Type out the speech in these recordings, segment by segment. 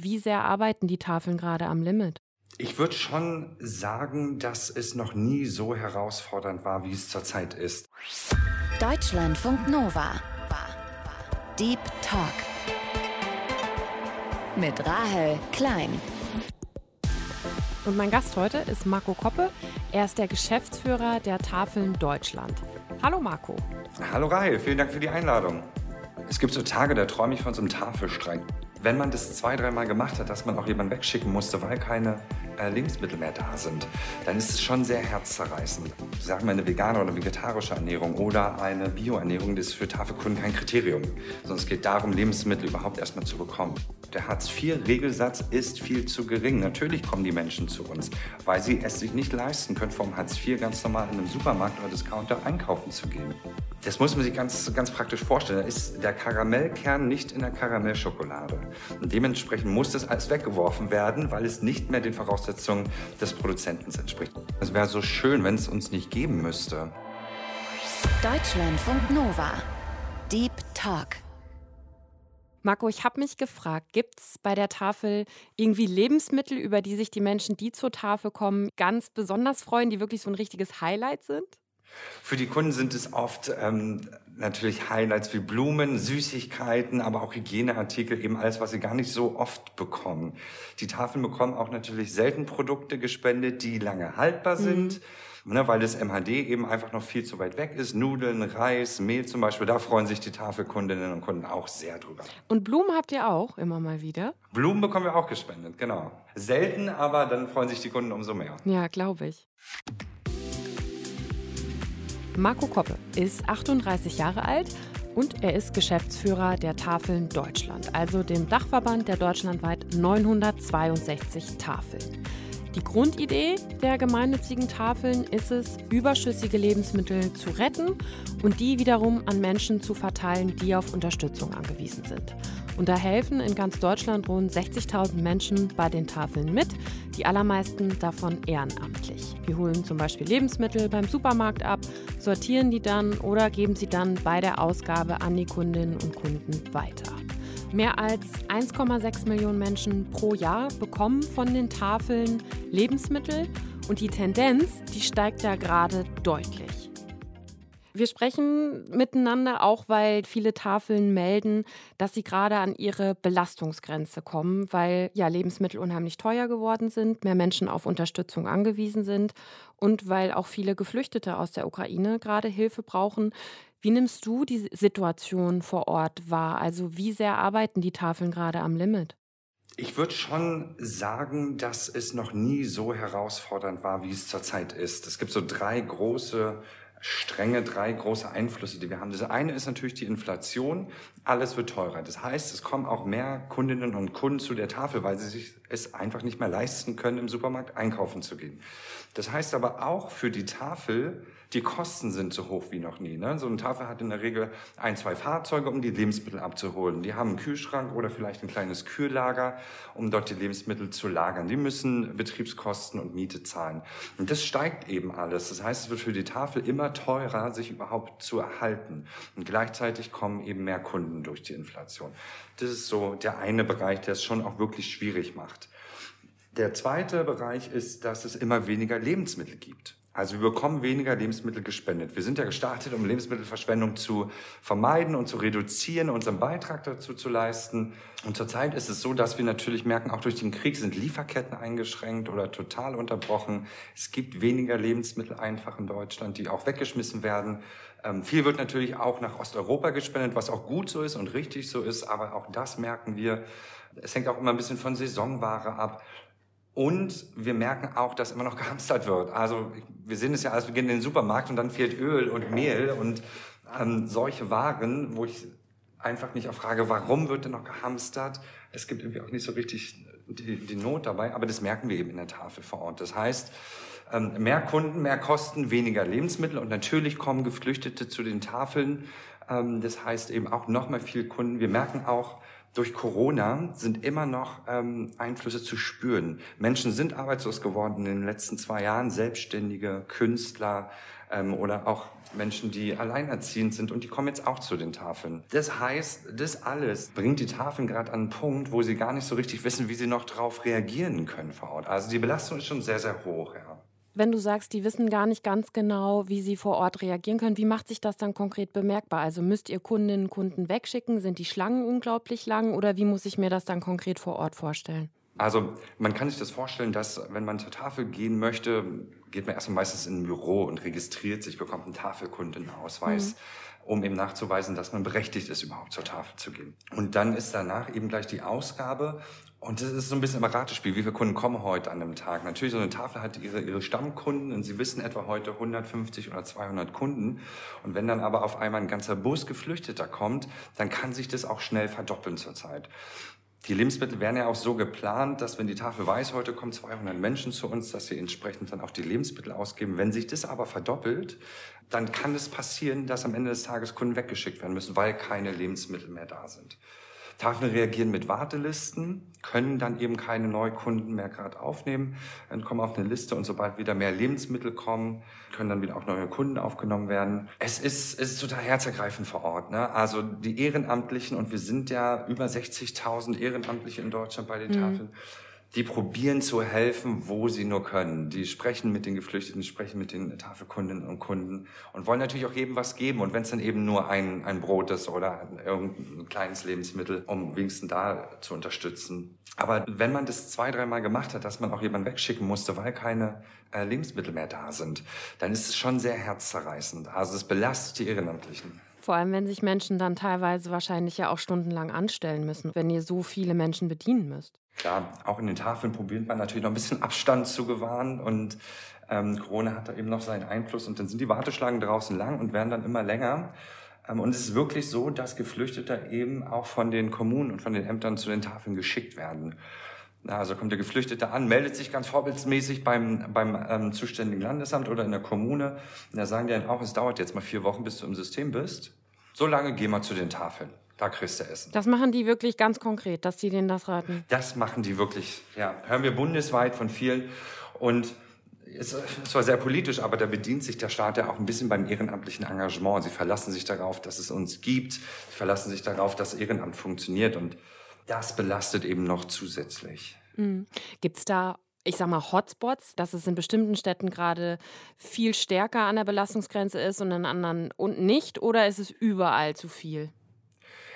Wie sehr arbeiten die Tafeln gerade am Limit? Ich würde schon sagen, dass es noch nie so herausfordernd war, wie es zurzeit ist. Deutschlandfunk Nova. Deep Talk. Mit Rahel Klein. Und mein Gast heute ist Marco Koppe. Er ist der Geschäftsführer der Tafeln Deutschland. Hallo Marco. Hallo Rahel, vielen Dank für die Einladung. Es gibt so Tage, da träume ich von so einem Tafelstreik. Wenn man das zwei, dreimal gemacht hat, dass man auch jemanden wegschicken musste, weil keine äh, Lebensmittel mehr da sind, dann ist es schon sehr herzzerreißend. Sagen wir eine vegane oder vegetarische Ernährung oder eine Bioernährung, das ist für Tafelkunden kein Kriterium, sondern es geht darum, Lebensmittel überhaupt erstmal zu bekommen. Der Hartz-IV-Regelsatz ist viel zu gering. Natürlich kommen die Menschen zu uns, weil sie es sich nicht leisten können, vom Hartz IV ganz normal in einem Supermarkt oder Discounter einkaufen zu gehen. Das muss man sich ganz, ganz praktisch vorstellen. Da ist der Karamellkern nicht in der Karamellschokolade. Und dementsprechend muss das alles weggeworfen werden, weil es nicht mehr den Voraussetzungen des Produzenten entspricht. Es wäre so schön, wenn es uns nicht geben müsste. Deutschlandfunk Nova. Deep Talk. Marco, ich habe mich gefragt, gibt es bei der Tafel irgendwie Lebensmittel, über die sich die Menschen, die zur Tafel kommen, ganz besonders freuen, die wirklich so ein richtiges Highlight sind? Für die Kunden sind es oft ähm, natürlich Highlights wie Blumen, Süßigkeiten, aber auch Hygieneartikel, eben alles, was sie gar nicht so oft bekommen. Die Tafeln bekommen auch natürlich selten Produkte gespendet, die lange haltbar mhm. sind. Mhm. Ne, weil das MHD eben einfach noch viel zu weit weg ist. Nudeln, Reis, Mehl zum Beispiel, da freuen sich die Tafelkundinnen und Kunden auch sehr drüber. Und Blumen habt ihr auch immer mal wieder? Blumen bekommen wir auch gespendet, genau. Selten, aber dann freuen sich die Kunden umso mehr. Ja, glaube ich. Marco Koppe ist 38 Jahre alt und er ist Geschäftsführer der Tafeln Deutschland, also dem Dachverband der deutschlandweit 962 Tafeln. Die Grundidee der gemeinnützigen Tafeln ist es, überschüssige Lebensmittel zu retten und die wiederum an Menschen zu verteilen, die auf Unterstützung angewiesen sind. Und da helfen in ganz Deutschland rund 60.000 Menschen bei den Tafeln mit, die allermeisten davon ehrenamtlich. Wir holen zum Beispiel Lebensmittel beim Supermarkt ab, sortieren die dann oder geben sie dann bei der Ausgabe an die Kundinnen und Kunden weiter. Mehr als 1,6 Millionen Menschen pro Jahr bekommen von den Tafeln Lebensmittel und die Tendenz, die steigt da gerade deutlich. Wir sprechen miteinander auch, weil viele Tafeln melden, dass sie gerade an ihre Belastungsgrenze kommen, weil ja Lebensmittel unheimlich teuer geworden sind, mehr Menschen auf Unterstützung angewiesen sind und weil auch viele Geflüchtete aus der Ukraine gerade Hilfe brauchen. Wie nimmst du die Situation vor Ort wahr? Also wie sehr arbeiten die Tafeln gerade am Limit? Ich würde schon sagen, dass es noch nie so herausfordernd war, wie es zurzeit ist. Es gibt so drei große Stränge, drei große Einflüsse, die wir haben. Das eine ist natürlich die Inflation. Alles wird teurer. Das heißt, es kommen auch mehr Kundinnen und Kunden zu der Tafel, weil sie sich es einfach nicht mehr leisten können, im Supermarkt einkaufen zu gehen. Das heißt aber auch für die Tafel, die Kosten sind so hoch wie noch nie. Ne? So eine Tafel hat in der Regel ein, zwei Fahrzeuge, um die Lebensmittel abzuholen. Die haben einen Kühlschrank oder vielleicht ein kleines Kühllager, um dort die Lebensmittel zu lagern. Die müssen Betriebskosten und Miete zahlen. Und das steigt eben alles. Das heißt, es wird für die Tafel immer teurer, sich überhaupt zu erhalten. Und gleichzeitig kommen eben mehr Kunden durch die Inflation. Das ist so der eine Bereich, der es schon auch wirklich schwierig macht. Der zweite Bereich ist, dass es immer weniger Lebensmittel gibt. Also wir bekommen weniger Lebensmittel gespendet. Wir sind ja gestartet, um Lebensmittelverschwendung zu vermeiden und zu reduzieren, unseren Beitrag dazu zu leisten. Und zurzeit ist es so, dass wir natürlich merken, auch durch den Krieg sind Lieferketten eingeschränkt oder total unterbrochen. Es gibt weniger Lebensmittel einfach in Deutschland, die auch weggeschmissen werden. Ähm, viel wird natürlich auch nach Osteuropa gespendet, was auch gut so ist und richtig so ist. Aber auch das merken wir. Es hängt auch immer ein bisschen von Saisonware ab. Und wir merken auch, dass immer noch gehamstert wird. Also wir sehen es ja alles, wir gehen in den Supermarkt und dann fehlt Öl und Mehl und ähm, solche Waren, wo ich einfach nicht auch frage, warum wird denn noch gehamstert? Es gibt irgendwie auch nicht so richtig die, die Not dabei, aber das merken wir eben in der Tafel vor Ort. Das heißt, ähm, mehr Kunden, mehr Kosten, weniger Lebensmittel und natürlich kommen Geflüchtete zu den Tafeln. Ähm, das heißt eben auch noch mal viel Kunden. Wir merken auch, durch Corona sind immer noch ähm, Einflüsse zu spüren. Menschen sind arbeitslos geworden in den letzten zwei Jahren, Selbstständige, Künstler ähm, oder auch Menschen, die alleinerziehend sind und die kommen jetzt auch zu den Tafeln. Das heißt, das alles bringt die Tafeln gerade an einen Punkt, wo sie gar nicht so richtig wissen, wie sie noch darauf reagieren können vor Ort. Also die Belastung ist schon sehr, sehr hoch. Ja. Wenn du sagst, die wissen gar nicht ganz genau, wie sie vor Ort reagieren können, wie macht sich das dann konkret bemerkbar? Also müsst ihr Kundinnen und Kunden wegschicken? Sind die Schlangen unglaublich lang oder wie muss ich mir das dann konkret vor Ort vorstellen? Also man kann sich das vorstellen, dass wenn man zur Tafel gehen möchte, geht man erstmal meistens in ein Büro und registriert sich, bekommt einen Tafelkundenausweis. Mhm um eben nachzuweisen, dass man berechtigt ist, überhaupt zur Tafel zu gehen. Und dann ist danach eben gleich die Ausgabe. Und das ist so ein bisschen ein Ratespiel. Wie viele Kunden kommen heute an einem Tag? Natürlich, so eine Tafel hat ihre, ihre Stammkunden und sie wissen etwa heute 150 oder 200 Kunden. Und wenn dann aber auf einmal ein ganzer Bus Geflüchteter kommt, dann kann sich das auch schnell verdoppeln zurzeit. Die Lebensmittel werden ja auch so geplant, dass wenn die Tafel weiß, heute kommen 200 Menschen zu uns, dass sie entsprechend dann auch die Lebensmittel ausgeben. Wenn sich das aber verdoppelt, dann kann es passieren, dass am Ende des Tages Kunden weggeschickt werden müssen, weil keine Lebensmittel mehr da sind. Tafeln reagieren mit Wartelisten, können dann eben keine Neukunden mehr gerade aufnehmen, dann kommen auf eine Liste und sobald wieder mehr Lebensmittel kommen, können dann wieder auch neue Kunden aufgenommen werden. Es ist, es ist total herzergreifend vor Ort. Ne? Also die Ehrenamtlichen, und wir sind ja über 60.000 Ehrenamtliche in Deutschland bei den mhm. Tafeln, die probieren zu helfen, wo sie nur können. Die sprechen mit den Geflüchteten, sprechen mit den Tafelkundinnen und Kunden und wollen natürlich auch jedem was geben. Und wenn es dann eben nur ein, ein Brot ist oder irgendein kleines Lebensmittel, um wenigstens da zu unterstützen. Aber wenn man das zwei, dreimal gemacht hat, dass man auch jemanden wegschicken musste, weil keine äh, Lebensmittel mehr da sind, dann ist es schon sehr herzzerreißend. Also es belastet die Ehrenamtlichen. Vor allem, wenn sich Menschen dann teilweise wahrscheinlich ja auch stundenlang anstellen müssen, wenn ihr so viele Menschen bedienen müsst. Klar, auch in den Tafeln probiert man natürlich noch ein bisschen Abstand zu gewahren und ähm, Corona hat da eben noch seinen Einfluss und dann sind die Warteschlangen draußen lang und werden dann immer länger. Ähm, und es ist wirklich so, dass Geflüchtete eben auch von den Kommunen und von den Ämtern zu den Tafeln geschickt werden. Also kommt der Geflüchtete an, meldet sich ganz vorbildsmäßig beim, beim ähm, zuständigen Landesamt oder in der Kommune. Und da sagen die dann auch, es dauert jetzt mal vier Wochen, bis du im System bist. So lange geh mal zu den Tafeln. Da kriegst du Essen. Das machen die wirklich ganz konkret, dass sie denen das raten. Das machen die wirklich, ja. Hören wir bundesweit von vielen. Und es ist zwar sehr politisch, aber da bedient sich der Staat ja auch ein bisschen beim ehrenamtlichen Engagement. Sie verlassen sich darauf, dass es uns gibt. Sie verlassen sich darauf, dass Ehrenamt funktioniert. Und das belastet eben noch zusätzlich. Mhm. Gibt es da ich sag mal, Hotspots, dass es in bestimmten Städten gerade viel stärker an der Belastungsgrenze ist und in anderen und nicht? Oder ist es überall zu viel?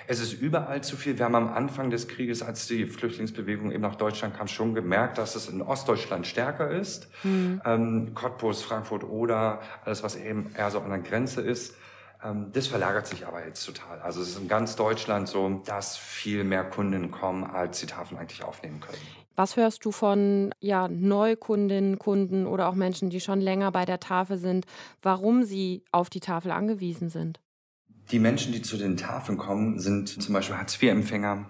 Es ist überall zu viel. Wir haben am Anfang des Krieges, als die Flüchtlingsbewegung eben nach Deutschland kam, schon gemerkt, dass es in Ostdeutschland stärker ist. Mhm. Ähm, Cottbus, Frankfurt oder alles, was eben eher so an der Grenze ist. Ähm, das verlagert sich aber jetzt total. Also es ist in ganz Deutschland so, dass viel mehr Kunden kommen, als die Tafeln eigentlich aufnehmen können. Was hörst du von ja, Neukundinnen, Kunden oder auch Menschen, die schon länger bei der Tafel sind, warum sie auf die Tafel angewiesen sind? Die Menschen, die zu den Tafeln kommen, sind zum Beispiel Hartz-IV-Empfänger,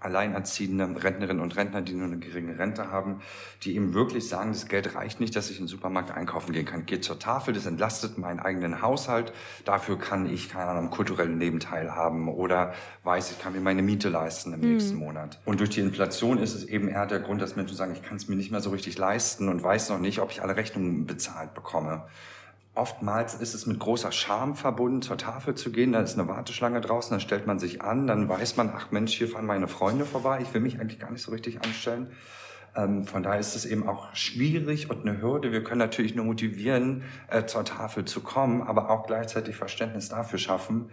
Alleinerziehende, Rentnerinnen und Rentner, die nur eine geringe Rente haben, die eben wirklich sagen, das Geld reicht nicht, dass ich in den Supermarkt einkaufen gehen kann. Geht zur Tafel, das entlastet meinen eigenen Haushalt. Dafür kann ich, keine Ahnung, kulturellen Leben teilhaben oder weiß, ich kann mir meine Miete leisten im mhm. nächsten Monat. Und durch die Inflation ist es eben eher der Grund, dass Menschen sagen, ich kann es mir nicht mehr so richtig leisten und weiß noch nicht, ob ich alle Rechnungen bezahlt bekomme. Oftmals ist es mit großer Scham verbunden, zur Tafel zu gehen. Da ist eine Warteschlange draußen, dann stellt man sich an, dann weiß man, ach Mensch, hier fahren meine Freunde vorbei. Ich will mich eigentlich gar nicht so richtig anstellen. Ähm, von daher ist es eben auch schwierig und eine Hürde. Wir können natürlich nur motivieren, äh, zur Tafel zu kommen, aber auch gleichzeitig Verständnis dafür schaffen,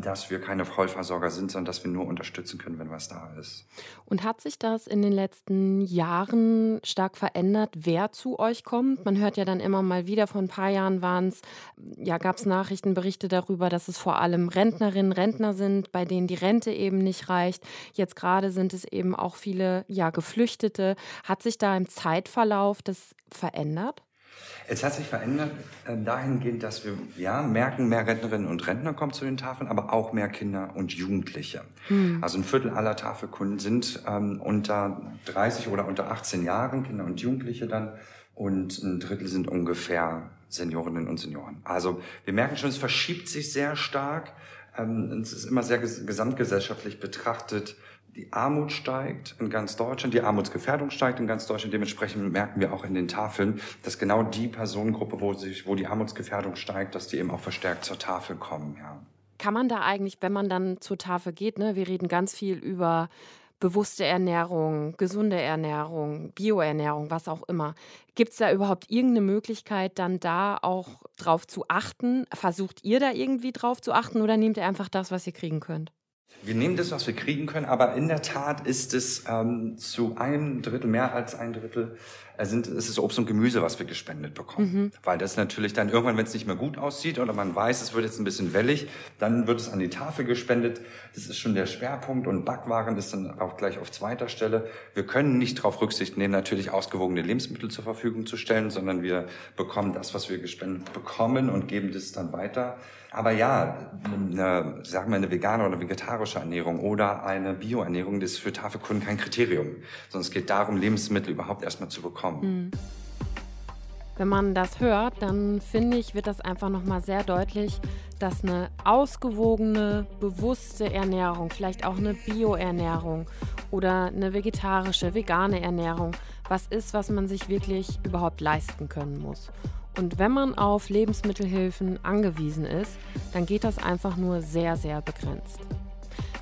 dass wir keine Vollversorger sind, sondern dass wir nur unterstützen können, wenn was da ist. Und hat sich das in den letzten Jahren stark verändert, wer zu euch kommt? Man hört ja dann immer mal wieder, vor ein paar Jahren waren es, ja, gab es Nachrichtenberichte darüber, dass es vor allem Rentnerinnen, Rentner sind, bei denen die Rente eben nicht reicht. Jetzt gerade sind es eben auch viele, ja, Geflüchtete. Hat sich da im Zeitverlauf das verändert? Es hat sich verändert äh, dahingehend, dass wir ja merken, mehr Rentnerinnen und Rentner kommen zu den Tafeln, aber auch mehr Kinder und Jugendliche. Hm. Also ein Viertel aller Tafelkunden sind ähm, unter 30 oder unter 18 Jahren, Kinder und Jugendliche dann, und ein Drittel sind ungefähr Seniorinnen und Senioren. Also wir merken schon, es verschiebt sich sehr stark. Ähm, es ist immer sehr gesamtgesellschaftlich betrachtet die Armut steigt in ganz Deutschland, die Armutsgefährdung steigt in ganz Deutschland. Dementsprechend merken wir auch in den Tafeln, dass genau die Personengruppe, wo sich, wo die Armutsgefährdung steigt, dass die eben auch verstärkt zur Tafel kommen. Ja. Kann man da eigentlich, wenn man dann zur Tafel geht, ne, wir reden ganz viel über bewusste Ernährung, gesunde Ernährung, Bioernährung, was auch immer. Gibt es da überhaupt irgendeine Möglichkeit, dann da auch drauf zu achten? Versucht ihr da irgendwie drauf zu achten oder nehmt ihr einfach das, was ihr kriegen könnt? Wir nehmen das, was wir kriegen können, aber in der Tat ist es ähm, zu einem Drittel, mehr als ein Drittel, sind, ist es Obst und Gemüse, was wir gespendet bekommen. Mhm. Weil das natürlich dann irgendwann, wenn es nicht mehr gut aussieht oder man weiß, es wird jetzt ein bisschen wellig, dann wird es an die Tafel gespendet. Das ist schon der Schwerpunkt und Backwaren ist dann auch gleich auf zweiter Stelle. Wir können nicht darauf Rücksicht nehmen, natürlich ausgewogene Lebensmittel zur Verfügung zu stellen, sondern wir bekommen das, was wir gespendet bekommen und geben das dann weiter. Aber ja, eine, sagen wir eine vegane oder vegetarische Ernährung oder eine Bioernährung, das ist für Tafelkunden kein Kriterium, sondern es geht darum, Lebensmittel überhaupt erstmal zu bekommen. Mhm. Wenn man das hört, dann finde ich, wird das einfach nochmal sehr deutlich, dass eine ausgewogene, bewusste Ernährung, vielleicht auch eine Bioernährung oder eine vegetarische, vegane Ernährung, was ist, was man sich wirklich überhaupt leisten können muss. Und wenn man auf Lebensmittelhilfen angewiesen ist, dann geht das einfach nur sehr, sehr begrenzt.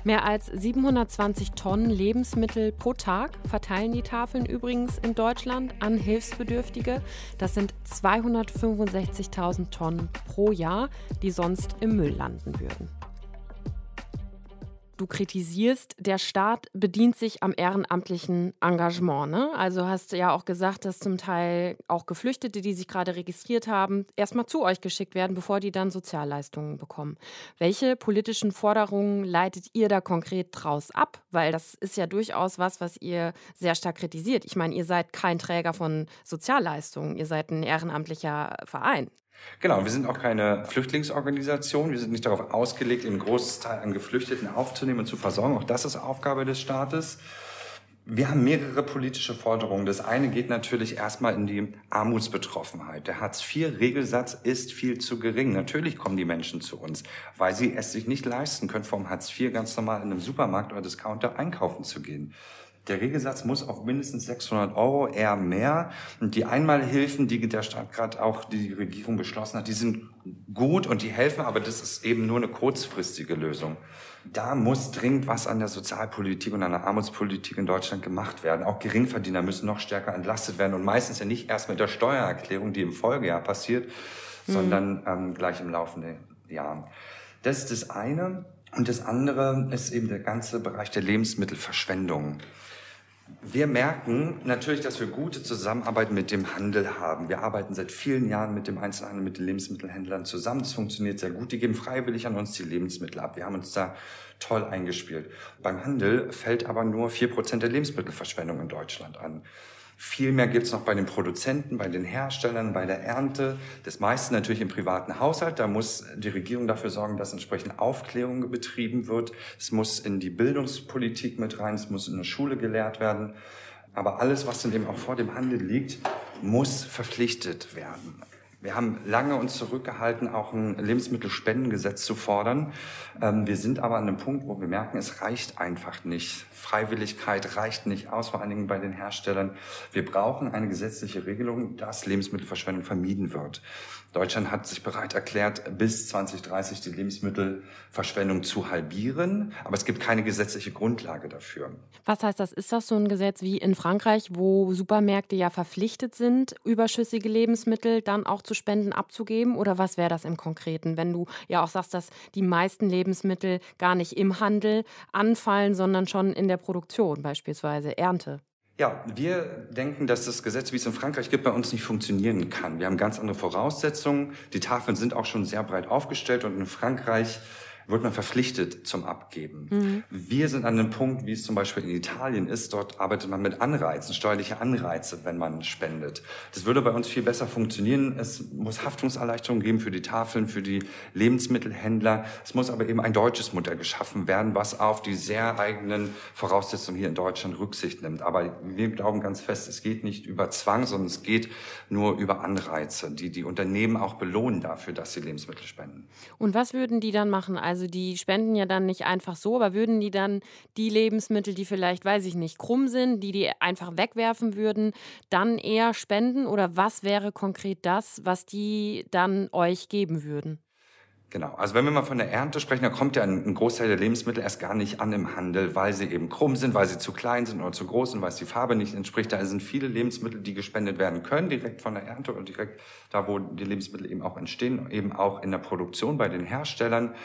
Mehr als 720 Tonnen Lebensmittel pro Tag verteilen die Tafeln übrigens in Deutschland an Hilfsbedürftige. Das sind 265.000 Tonnen pro Jahr, die sonst im Müll landen würden du kritisierst, der Staat bedient sich am ehrenamtlichen Engagement. Ne? Also hast du ja auch gesagt, dass zum Teil auch Geflüchtete, die sich gerade registriert haben, erstmal zu euch geschickt werden, bevor die dann Sozialleistungen bekommen. Welche politischen Forderungen leitet ihr da konkret draus ab? Weil das ist ja durchaus was, was ihr sehr stark kritisiert. Ich meine, ihr seid kein Träger von Sozialleistungen, ihr seid ein ehrenamtlicher Verein. Genau, wir sind auch keine Flüchtlingsorganisation. Wir sind nicht darauf ausgelegt, einen Großteil an Geflüchteten aufzunehmen und zu versorgen. Auch das ist Aufgabe des Staates. Wir haben mehrere politische Forderungen. Das eine geht natürlich erstmal in die Armutsbetroffenheit. Der Hartz-IV-Regelsatz ist viel zu gering. Natürlich kommen die Menschen zu uns, weil sie es sich nicht leisten können, vom Hartz IV ganz normal in einem Supermarkt oder Discounter einkaufen zu gehen. Der Regelsatz muss auf mindestens 600 Euro, eher mehr. Und die Einmalhilfen, die der Staat gerade auch die Regierung beschlossen hat, die sind gut und die helfen, aber das ist eben nur eine kurzfristige Lösung. Da muss dringend was an der Sozialpolitik und an der Armutspolitik in Deutschland gemacht werden. Auch Geringverdiener müssen noch stärker entlastet werden und meistens ja nicht erst mit der Steuererklärung, die im Folgejahr passiert, mhm. sondern ähm, gleich im laufenden Jahr. Das ist das eine. Und das andere ist eben der ganze Bereich der Lebensmittelverschwendung. Wir merken natürlich, dass wir gute Zusammenarbeit mit dem Handel haben. Wir arbeiten seit vielen Jahren mit dem Einzelhandel, mit den Lebensmittelhändlern zusammen. Das funktioniert sehr gut. Die geben freiwillig an uns die Lebensmittel ab. Wir haben uns da toll eingespielt. Beim Handel fällt aber nur vier Prozent der Lebensmittelverschwendung in Deutschland an. Viel mehr gibt es noch bei den Produzenten, bei den Herstellern, bei der Ernte. Das meiste natürlich im privaten Haushalt. Da muss die Regierung dafür sorgen, dass entsprechend Aufklärung betrieben wird. Es muss in die Bildungspolitik mit rein, es muss in der Schule gelehrt werden. Aber alles, was dann eben auch vor dem Handel liegt, muss verpflichtet werden. Wir haben lange uns zurückgehalten, auch ein Lebensmittelspendengesetz zu fordern. Ähm, wir sind aber an einem Punkt, wo wir merken, es reicht einfach nicht. Freiwilligkeit reicht nicht aus, vor allen Dingen bei den Herstellern. Wir brauchen eine gesetzliche Regelung, dass Lebensmittelverschwendung vermieden wird. Deutschland hat sich bereit erklärt, bis 2030 die Lebensmittelverschwendung zu halbieren, aber es gibt keine gesetzliche Grundlage dafür. Was heißt das? Ist das so ein Gesetz wie in Frankreich, wo Supermärkte ja verpflichtet sind, überschüssige Lebensmittel dann auch zu spenden, abzugeben? Oder was wäre das im Konkreten, wenn du ja auch sagst, dass die meisten Lebensmittel gar nicht im Handel anfallen, sondern schon in der Produktion, beispielsweise Ernte? Ja, wir denken, dass das Gesetz, wie es in Frankreich gibt, bei uns nicht funktionieren kann. Wir haben ganz andere Voraussetzungen. Die Tafeln sind auch schon sehr breit aufgestellt und in Frankreich wird man verpflichtet zum Abgeben. Mhm. Wir sind an einem Punkt, wie es zum Beispiel in Italien ist, dort arbeitet man mit Anreizen, steuerliche Anreize, wenn man spendet. Das würde bei uns viel besser funktionieren. Es muss Haftungserleichterungen geben für die Tafeln, für die Lebensmittelhändler. Es muss aber eben ein deutsches Modell geschaffen werden, was auf die sehr eigenen Voraussetzungen hier in Deutschland Rücksicht nimmt. Aber wir glauben ganz fest, es geht nicht über Zwang, sondern es geht nur über Anreize, die die Unternehmen auch belohnen dafür, dass sie Lebensmittel spenden. Und was würden die dann machen? Also Also die spenden ja dann nicht einfach so, aber würden die dann die Lebensmittel, die vielleicht, weiß ich nicht, krumm sind, die die einfach wegwerfen würden, dann eher spenden? Oder was wäre konkret das, was die dann euch geben würden? Genau. Also wenn wir mal von der Ernte sprechen, dann kommt ja ein, Großteil der Lebensmittel erst gar nicht an im Handel, weil sie eben krumm sind, weil sie zu klein sind oder zu groß sind, weil es die Farbe nicht entspricht. Da sind viele Lebensmittel, die gespendet werden können, direkt von der Ernte oder direkt da, wo die Lebensmittel eben auch entstehen, eben auch in der Produktion bei den Herstellern.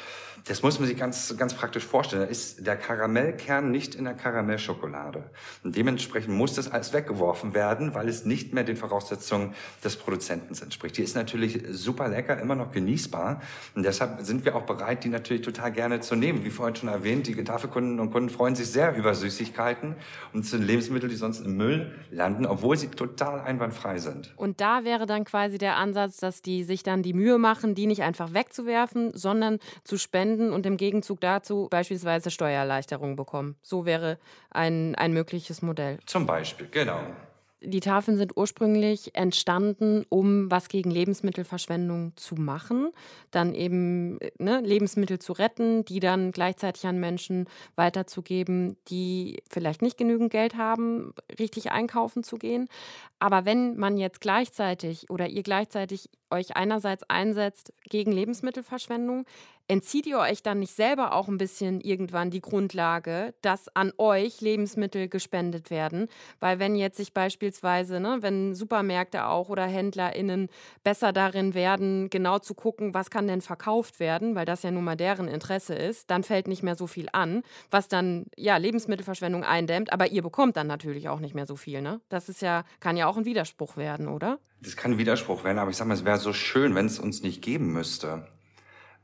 Das muss man sich ganz, ganz praktisch vorstellen. Da ist der Karamellkern nicht in der Karamellschokolade. Und dementsprechend muss das alles weggeworfen werden, weil es nicht mehr den Voraussetzungen des Produzenten entspricht. Die ist natürlich super lecker, immer noch genießbar. Und deshalb sind wir auch bereit, die natürlich total gerne zu nehmen. Wie vorhin schon erwähnt, die Tafelkunden und Kunden freuen sich sehr über Süßigkeiten und sind Lebensmittel, die sonst im Müll landen, obwohl sie total einwandfrei sind. Und da wäre dann quasi der Ansatz, dass die sich dann die Mühe machen, die nicht einfach wegzuwerfen, sondern zu spenden und im Gegenzug dazu beispielsweise Steuererleichterungen bekommen. So wäre ein, ein mögliches Modell. Zum Beispiel, genau. Die Tafeln sind ursprünglich entstanden, um was gegen Lebensmittelverschwendung zu machen, dann eben ne, Lebensmittel zu retten, die dann gleichzeitig an Menschen weiterzugeben, die vielleicht nicht genügend Geld haben, richtig einkaufen zu gehen. Aber wenn man jetzt gleichzeitig oder ihr gleichzeitig euch einerseits einsetzt gegen Lebensmittelverschwendung, entzieht ihr euch dann nicht selber auch ein bisschen irgendwann die Grundlage, dass an euch Lebensmittel gespendet werden? Weil wenn jetzt sich beispielsweise, ne, wenn Supermärkte auch oder HändlerInnen besser darin werden, genau zu gucken, was kann denn verkauft werden, weil das ja nun mal deren Interesse ist, dann fällt nicht mehr so viel an, was dann ja Lebensmittelverschwendung eindämmt, aber ihr bekommt dann natürlich auch nicht mehr so viel, ne? Das ist ja, kann ja auch ein Widerspruch werden, oder? Das kann ein Widerspruch werden, aber ich sag mal, es wäre so schön, wenn es uns nicht geben müsste.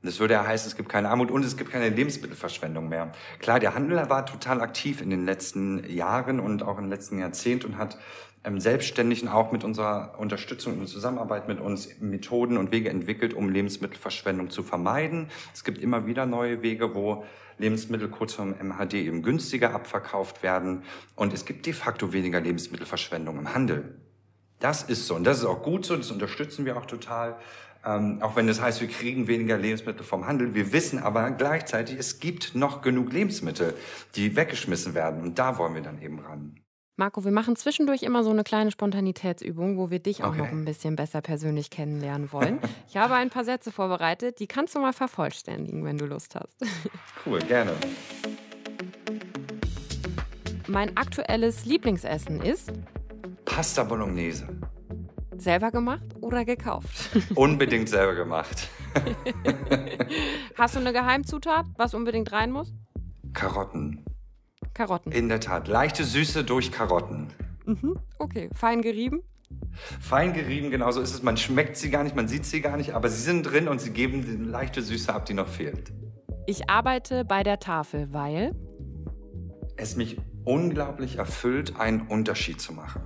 Das würde ja heißen, es gibt keine Armut und es gibt keine Lebensmittelverschwendung mehr. Klar, der Handel war total aktiv in den letzten Jahren und auch im letzten Jahrzehnt und hat ähm, selbstständig auch mit unserer Unterstützung und Zusammenarbeit mit uns Methoden und Wege entwickelt, um Lebensmittelverschwendung zu vermeiden. Es gibt immer wieder neue Wege, wo Lebensmittel kurz vom MHD eben günstiger abverkauft werden. Und es gibt de facto weniger Lebensmittelverschwendung im Handel. Das ist so und das ist auch gut so, das unterstützen wir auch total. Ähm, auch wenn das heißt, wir kriegen weniger Lebensmittel vom Handel. Wir wissen aber gleichzeitig, es gibt noch genug Lebensmittel, die weggeschmissen werden. Und da wollen wir dann eben ran. Marco, wir machen zwischendurch immer so eine kleine Spontanitätsübung, wo wir dich auch okay. noch ein bisschen besser persönlich kennenlernen wollen. Ich habe ein paar Sätze vorbereitet, die kannst du mal vervollständigen, wenn du Lust hast. Cool, gerne. Mein aktuelles Lieblingsessen ist Pasta Bolognese. Selber gemacht oder gekauft? Unbedingt selber gemacht. Hast du eine Geheimzutat, was unbedingt rein muss? Karotten. Karotten. In der Tat. Leichte Süße durch Karotten. Mhm. Okay. Fein gerieben? Fein gerieben, genau so ist es. Man schmeckt sie gar nicht, man sieht sie gar nicht, aber sie sind drin und sie geben die leichte Süße ab, die noch fehlt. Ich arbeite bei der Tafel, weil es mich unglaublich erfüllt, einen Unterschied zu machen.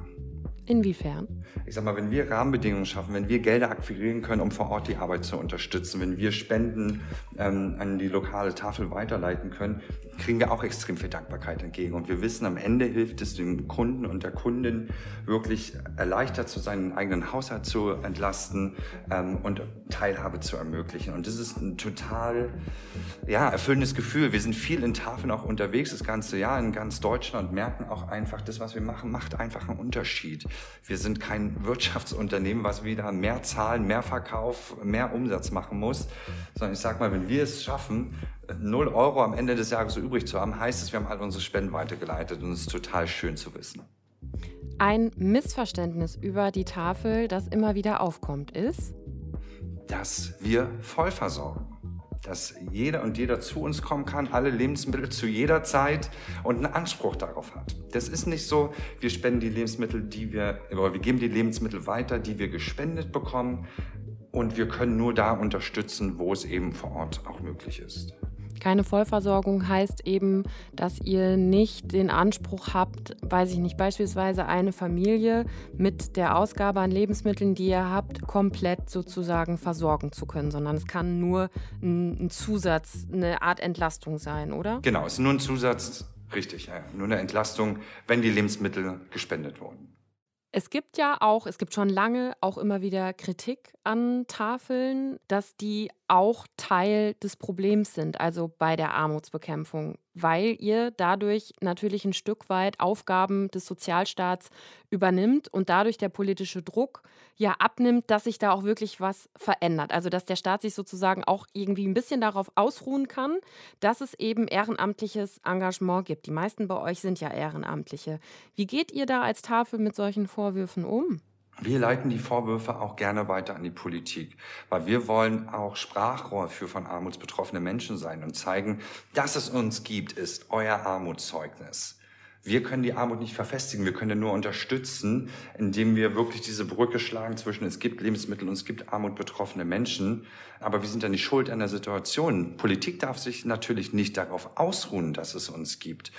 Inwiefern? Ich sag mal, wenn wir Rahmenbedingungen schaffen, wenn wir Gelder akquirieren können, um vor Ort die Arbeit zu unterstützen, wenn wir Spenden ähm, an die lokale Tafel weiterleiten können, kriegen wir auch extrem viel Dankbarkeit entgegen. Und wir wissen, am Ende hilft es dem Kunden und der Kundin wirklich erleichtert zu sein, den eigenen Haushalt zu entlasten ähm, und Teilhabe zu ermöglichen. Und das ist ein total ja, erfüllendes Gefühl. Wir sind viel in Tafeln auch unterwegs, das ganze Jahr in ganz Deutschland, merken auch einfach, das, was wir machen, macht einfach einen Unterschied. Wir sind kein Wirtschaftsunternehmen, was wieder mehr Zahlen, mehr Verkauf, mehr Umsatz machen muss, sondern ich sag mal, wenn wir es schaffen, 0 Euro am Ende des Jahres so übrig zu haben, heißt es, wir haben all unsere Spenden weitergeleitet. Und es ist total schön zu wissen. Ein Missverständnis über die Tafel, das immer wieder aufkommt, ist, dass wir voll versorgen dass jeder und jeder zu uns kommen kann, alle Lebensmittel zu jeder Zeit und einen Anspruch darauf hat. Das ist nicht so, wir spenden die Lebensmittel, die wir, oder wir geben die Lebensmittel weiter, die wir gespendet bekommen und wir können nur da unterstützen, wo es eben vor Ort auch möglich ist. Keine Vollversorgung heißt eben, dass ihr nicht den Anspruch habt, weiß ich nicht, beispielsweise eine Familie mit der Ausgabe an Lebensmitteln, die ihr habt, komplett sozusagen versorgen zu können, sondern es kann nur ein, Zusatz, eine Art Entlastung sein, oder? Genau, es ist nur ein Zusatz, richtig, ja, nur eine Entlastung, wenn die Lebensmittel gespendet wurden. Es gibt ja auch, es gibt schon lange auch immer wieder Kritik an Tafeln, dass die auch Teil des Problems sind, also bei der Armutsbekämpfung, weil ihr dadurch natürlich ein Stück weit Aufgaben des Sozialstaats übernimmt und dadurch der politische Druck ja abnimmt, dass sich da auch wirklich was verändert. Also dass der Staat sich sozusagen auch irgendwie ein bisschen darauf ausruhen kann, dass es eben ehrenamtliches Engagement gibt. Die meisten bei euch sind ja Ehrenamtliche. Wie geht ihr da als Tafel mit solchen Vorwürfen um? Wir leiten die Vorwürfe auch gerne weiter an die Politik, weil wir wollen auch Sprachrohr für von armutsbetroffene Menschen sein und zeigen, dass es uns gibt, ist euer Armutszeugnis. Wir können die Armut nicht verfestigen, wir können nur unterstützen, indem wir wirklich diese Brücke schlagen zwischen es gibt Lebensmittel und es gibt armutbetroffene Menschen, aber wir sind ja nicht schuld an der Situation. Politik darf sich natürlich nicht darauf ausruhen, dass es uns gibt.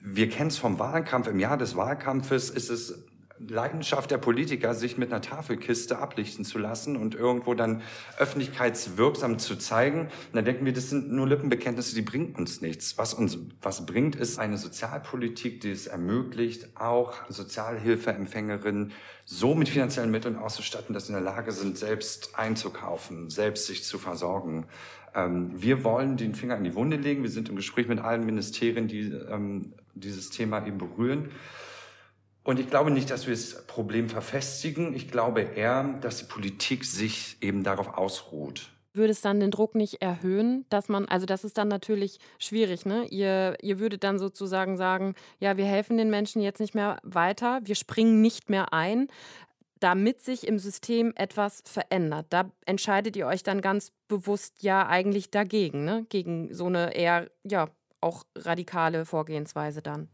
Wir kennen es vom Wahlkampf. Im Jahr des Wahlkampfes ist es Leidenschaft der Politiker, sich mit einer Tafelkiste ablichten zu lassen und irgendwo dann öffentlichkeitswirksam zu zeigen. Und dann denken wir, das sind nur Lippenbekenntnisse, die bringen uns nichts. Was uns was bringt, ist eine Sozialpolitik, die es ermöglicht, auch Sozialhilfeempfängerinnen so mit finanziellen Mitteln auszustatten, dass sie in der Lage sind, selbst einzukaufen, selbst sich zu versorgen. Ähm, wir wollen den Finger in die Wunde legen. Wir sind im Gespräch mit allen Ministerien, die ähm, dieses Thema eben berühren. Und ich glaube nicht, dass wir das Problem verfestigen. Ich glaube eher, dass die Politik sich eben darauf ausruht. Würde es dann den Druck nicht erhöhen, dass man, also das ist dann natürlich schwierig, ne? Ihr, ihr würdet dann sozusagen sagen, ja, wir helfen den Menschen jetzt nicht mehr weiter, wir springen nicht mehr ein, damit sich im System etwas verändert. Da entscheidet ihr euch dann ganz bewusst ja eigentlich dagegen, ne? Gegen so eine eher, ja, auch radikale Vorgehensweise dann.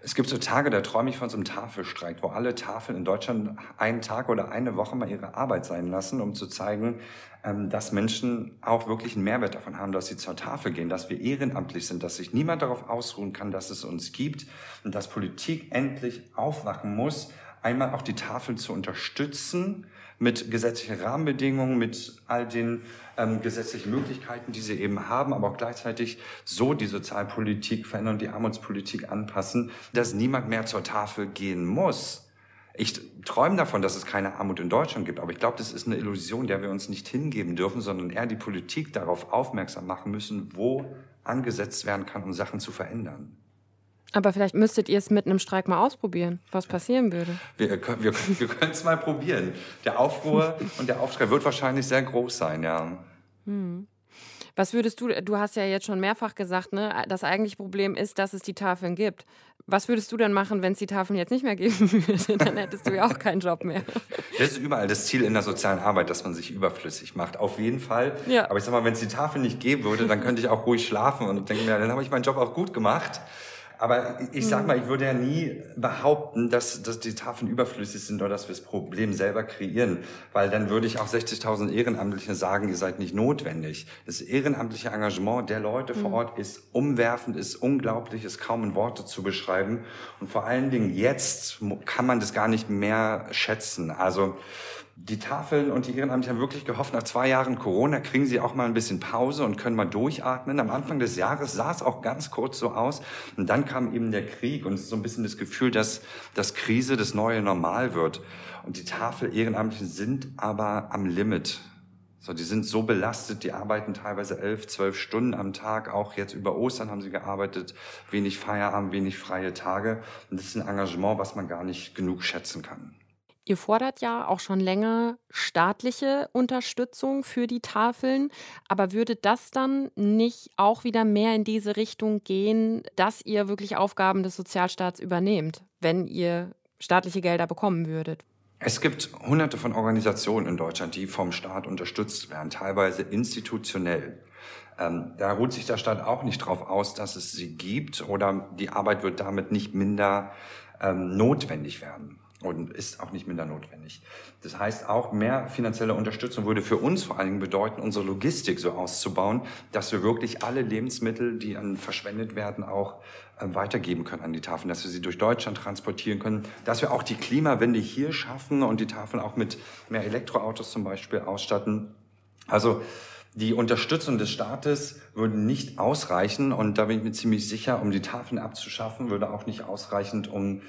Es gibt so Tage, da träume ich von so einem Tafelstreik, wo alle Tafeln in Deutschland einen Tag oder eine Woche mal ihre Arbeit sein lassen, um zu zeigen, ähm, dass Menschen auch wirklich einen Mehrwert davon haben, dass sie zur Tafel gehen, dass wir ehrenamtlich sind, dass sich niemand darauf ausruhen kann, dass es uns gibt und dass Politik endlich aufwachen muss, einmal auch die Tafeln zu unterstützen mit gesetzlichen Rahmenbedingungen, mit all den ähm, gesetzlichen Möglichkeiten, die sie eben haben, aber auch gleichzeitig so die Sozialpolitik verändern die Armutspolitik anpassen, dass niemand mehr zur Tafel gehen muss. Ich träume davon, dass es keine Armut in Deutschland gibt, aber ich glaube, das ist eine Illusion, der wir uns nicht hingeben dürfen, sondern eher die Politik darauf aufmerksam machen müssen, wo angesetzt werden kann, um Sachen zu verändern. Aber vielleicht müsstet ihr es mit einem Streik mal ausprobieren, was passieren würde. Wir, wir, wir können es mal probieren. Der Aufruhr und der Aufschrei wird wahrscheinlich sehr groß sein, ja. Hm. Was würdest du, du hast ja jetzt schon mehrfach gesagt, ne, das eigentliche Problem ist, dass es die Tafeln gibt. Was würdest du denn machen, wenn es die Tafeln jetzt nicht mehr geben würde? Dann hättest du ja auch keinen Job mehr. Das ist überall das Ziel in der sozialen Arbeit, dass man sich überflüssig macht. Auf jeden Fall. Ja. Aber ich sag mal, wenn es die Tafel nicht geben würde, dann könnte ich auch ruhig schlafen und denke mir, dann habe ich meinen Job auch gut gemacht. Aber ich sag mal, ich würde ja nie behaupten, dass, dass die Tafeln überflüssig sind oder dass wir das Problem selber kreieren, weil dann würde ich auch 60.000 Ehrenamtliche sagen, ihr seid nicht notwendig. Das ehrenamtliche Engagement der Leute vor Ort ist umwerfend, ist unglaublich, ist kaum in Worte zu beschreiben. Und vor allen Dingen jetzt kann man das gar nicht mehr schätzen. Also die Tafeln und die Ehrenamtlichen haben wirklich gehofft, nach zwei Jahren Corona kriegen sie auch mal ein bisschen Pause und können mal durchatmen. Am Anfang des Jahres sah es auch ganz kurz so aus. Und dann kam eben der Krieg und es ist so ein bisschen das Gefühl, dass das Krise das neue Normal wird. Und die Tafel Ehrenamtlichen sind aber am Limit. So, die sind so belastet, die arbeiten teilweise elf, zwölf Stunden am Tag. Auch jetzt über Ostern haben sie gearbeitet. Wenig Feierabend, wenig freie Tage. Und das ist ein Engagement, was man gar nicht genug schätzen kann. Ihr fordert ja auch schon länger staatliche Unterstützung für die Tafeln, aber würde das dann nicht auch wieder mehr in diese Richtung gehen, dass ihr wirklich Aufgaben des Sozialstaats übernehmt, wenn ihr staatliche Gelder bekommen würdet? Es gibt hunderte von Organisationen in Deutschland, die vom Staat unterstützt werden, teilweise institutionell. Ähm, da ruht sich der Staat auch nicht darauf aus, dass es sie gibt oder die Arbeit wird damit nicht minder ähm, notwendig werden und ist auch nicht minder notwendig. Das heißt, auch mehr finanzielle Unterstützung würde für uns vor allen Dingen bedeuten, unsere Logistik so auszubauen, dass wir wirklich alle Lebensmittel, die an verschwendet werden, auch äh, weitergeben können an die Tafeln, dass wir sie durch Deutschland transportieren können, dass wir auch die Klimawende hier schaffen und die Tafeln auch mit mehr Elektroautos zum Beispiel ausstatten. Also die Unterstützung des Staates würde nicht ausreichen und da bin ich mir ziemlich sicher, um die Tafeln abzuschaffen, würde auch nicht ausreichend, um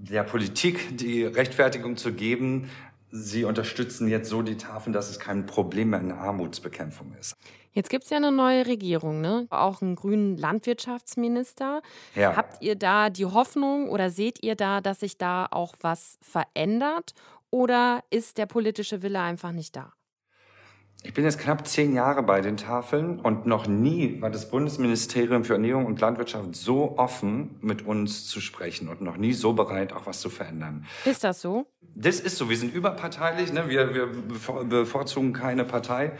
der Politik die Rechtfertigung zu geben, sie unterstützen jetzt so die Tafeln, dass es kein Problem mehr in der Armutsbekämpfung ist. Jetzt gibt es ja eine neue Regierung, ne? auch einen grünen Landwirtschaftsminister. Ja. Habt ihr da die Hoffnung oder seht ihr da, dass sich da auch was verändert? Oder ist der politische Wille einfach nicht da? Ich bin jetzt knapp zehn Jahre bei den Tafeln und noch nie war das Bundesministerium für Ernährung und Landwirtschaft so offen, mit uns zu sprechen und noch nie so bereit, auch was zu verändern. Ist das so? Das ist so. Wir sind überparteilich. Ne? Wir, wir bevorzugen keine Partei.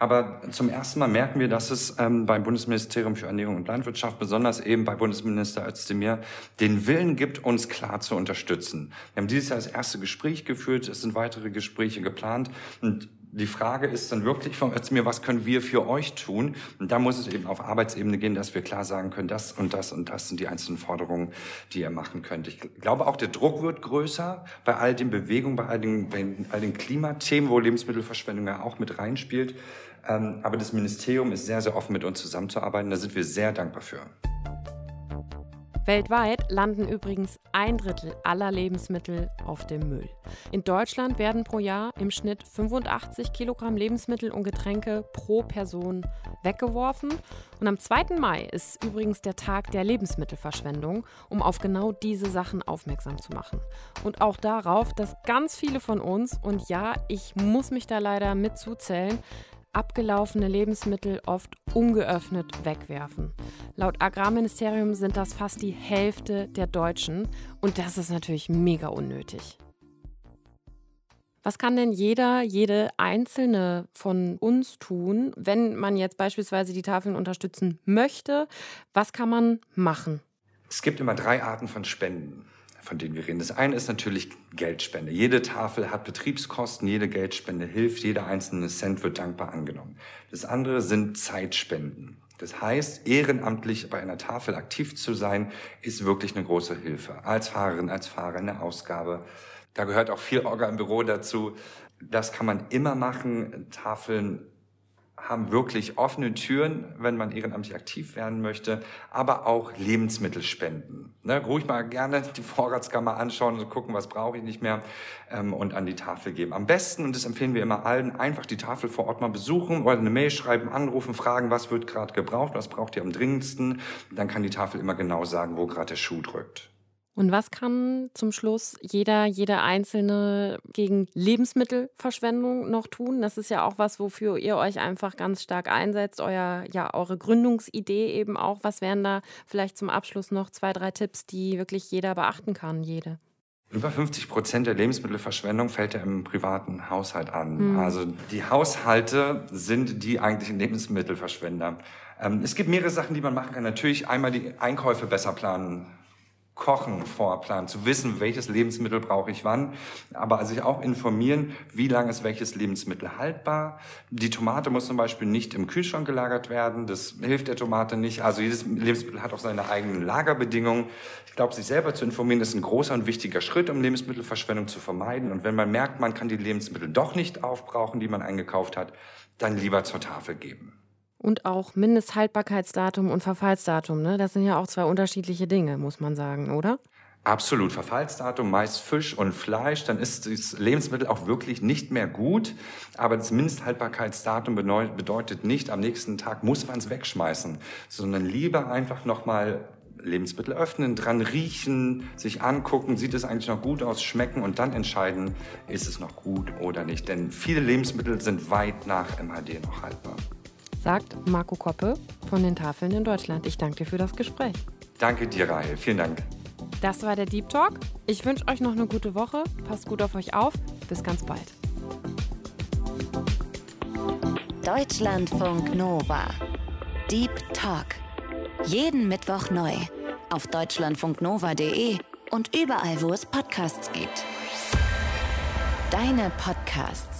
Aber zum ersten Mal merken wir, dass es ähm, beim Bundesministerium für Ernährung und Landwirtschaft, besonders eben bei Bundesminister Özdemir, den Willen gibt, uns klar zu unterstützen. Wir haben dieses Jahr das erste Gespräch geführt. Es sind weitere Gespräche geplant. Und die Frage ist dann wirklich von Özdemir, was können wir für euch tun? Und da muss es eben auf Arbeitsebene gehen, dass wir klar sagen können, das und das und das sind die einzelnen Forderungen, die ihr machen könnt. Ich glaube auch, der Druck wird größer bei all den Bewegungen, bei all den, bei all den Klimathemen, wo Lebensmittelverschwendung ja auch mit reinspielt. Ähm, aber das Ministerium ist sehr, sehr offen mit uns zusammenzuarbeiten. Da sind wir sehr dankbar für. Weltweit landen übrigens ein Drittel aller Lebensmittel auf dem Müll. In Deutschland werden pro Jahr im Schnitt 85 Kilogramm Lebensmittel und Getränke pro Person weggeworfen. Und am 2. Mai ist übrigens der Tag der Lebensmittelverschwendung, um auf genau diese Sachen aufmerksam zu machen. Und auch darauf, dass ganz viele von uns, und ja, ich muss mich da leider mit zuzählen, abgelaufene Lebensmittel oft ungeöffnet wegwerfen. Laut Agrarministerium sind das fast die Hälfte der Deutschen und das ist natürlich mega unnötig. Was kann denn jeder, jede einzelne von uns tun, wenn man jetzt beispielsweise die Tafeln unterstützen möchte? Was kann man machen? Es gibt immer drei Arten von Spenden von denen wir reden. Das eine ist natürlich Geldspende. Jede Tafel hat Betriebskosten, jede Geldspende hilft, jeder einzelne Cent wird dankbar angenommen. Das andere sind Zeitspenden. Das heißt, ehrenamtlich bei einer Tafel aktiv zu sein, ist wirklich eine große Hilfe. Als Fahrerin, als Fahrer, eine Ausgabe. Da gehört auch viel Orga im Büro dazu. Das kann man immer machen. Tafeln haben wirklich offene Türen, wenn man ehrenamtlich aktiv werden möchte, aber auch Lebensmittel spenden. Ne, ruhig mal gerne die Vorratskammer anschauen und gucken, was brauche ich nicht mehr ähm, und an die Tafel geben. Am besten, und das empfehlen wir immer allen, einfach die Tafel vor Ort mal besuchen oder eine Mail schreiben, anrufen, fragen, was wird gerade gebraucht, was braucht ihr am dringendsten. Dann kann die Tafel immer genau sagen, wo gerade der Schuh drückt. Und was kann zum Schluss jeder, jeder Einzelne gegen Lebensmittelverschwendung noch tun? Das ist ja auch was, wofür ihr euch einfach ganz stark einsetzt. Euer, ja, eure Gründungsidee eben auch. Was wären da vielleicht zum Abschluss noch zwei, drei Tipps, die wirklich jeder beachten kann, jede? Über 50 Prozent der Lebensmittelverschwendung fällt ja im privaten Haushalt an. Mhm. Also die Haushalte sind die eigentlichen Lebensmittelverschwender. Ähm, es gibt mehrere Sachen, die man machen kann. Natürlich einmal die Einkäufe besser planen Kochen vorplanen, zu wissen, welches Lebensmittel brauche ich wann, aber sich auch informieren, wie lange ist welches Lebensmittel haltbar. Die Tomate muss zum Beispiel nicht im Kühlschrank gelagert werden, das hilft der Tomate nicht. Also jedes Lebensmittel hat auch seine eigenen Lagerbedingungen. Ich glaube, sich selber zu informieren, ist ein großer und wichtiger Schritt, um Lebensmittelverschwendung zu vermeiden. Und wenn man merkt, man kann die Lebensmittel doch nicht aufbrauchen, die man eingekauft hat, dann lieber zur Tafel geben und auch Mindesthaltbarkeitsdatum und Verfallsdatum. Ne? Das sind ja auch zwei unterschiedliche Dinge, muss man sagen, oder? Absolut. Verfallsdatum, meist Fisch und Fleisch, dann ist das Lebensmittel auch wirklich nicht mehr gut. Aber das Mindesthaltbarkeitsdatum bedeutet nicht, am nächsten Tag muss man es wegschmeißen, sondern lieber einfach nochmal Lebensmittel öffnen, dran riechen, sich angucken, sieht es eigentlich noch gut aus, schmecken und dann entscheiden, ist es noch gut oder nicht. Denn viele Lebensmittel sind weit nach MHD noch haltbar sagt Marco Koppe von den Tafeln in Deutschland. Ich danke dir für das Gespräch. Danke dir, Rahel. Vielen Dank. Das war der Deep Talk. Ich wünsche euch noch eine gute Woche. Passt gut auf euch auf. Bis ganz bald. Deutschlandfunk Nova. Deep Talk. Jeden Mittwoch neu. Auf deutschlandfunknova.de und überall, wo es Podcasts gibt. Deine Podcasts.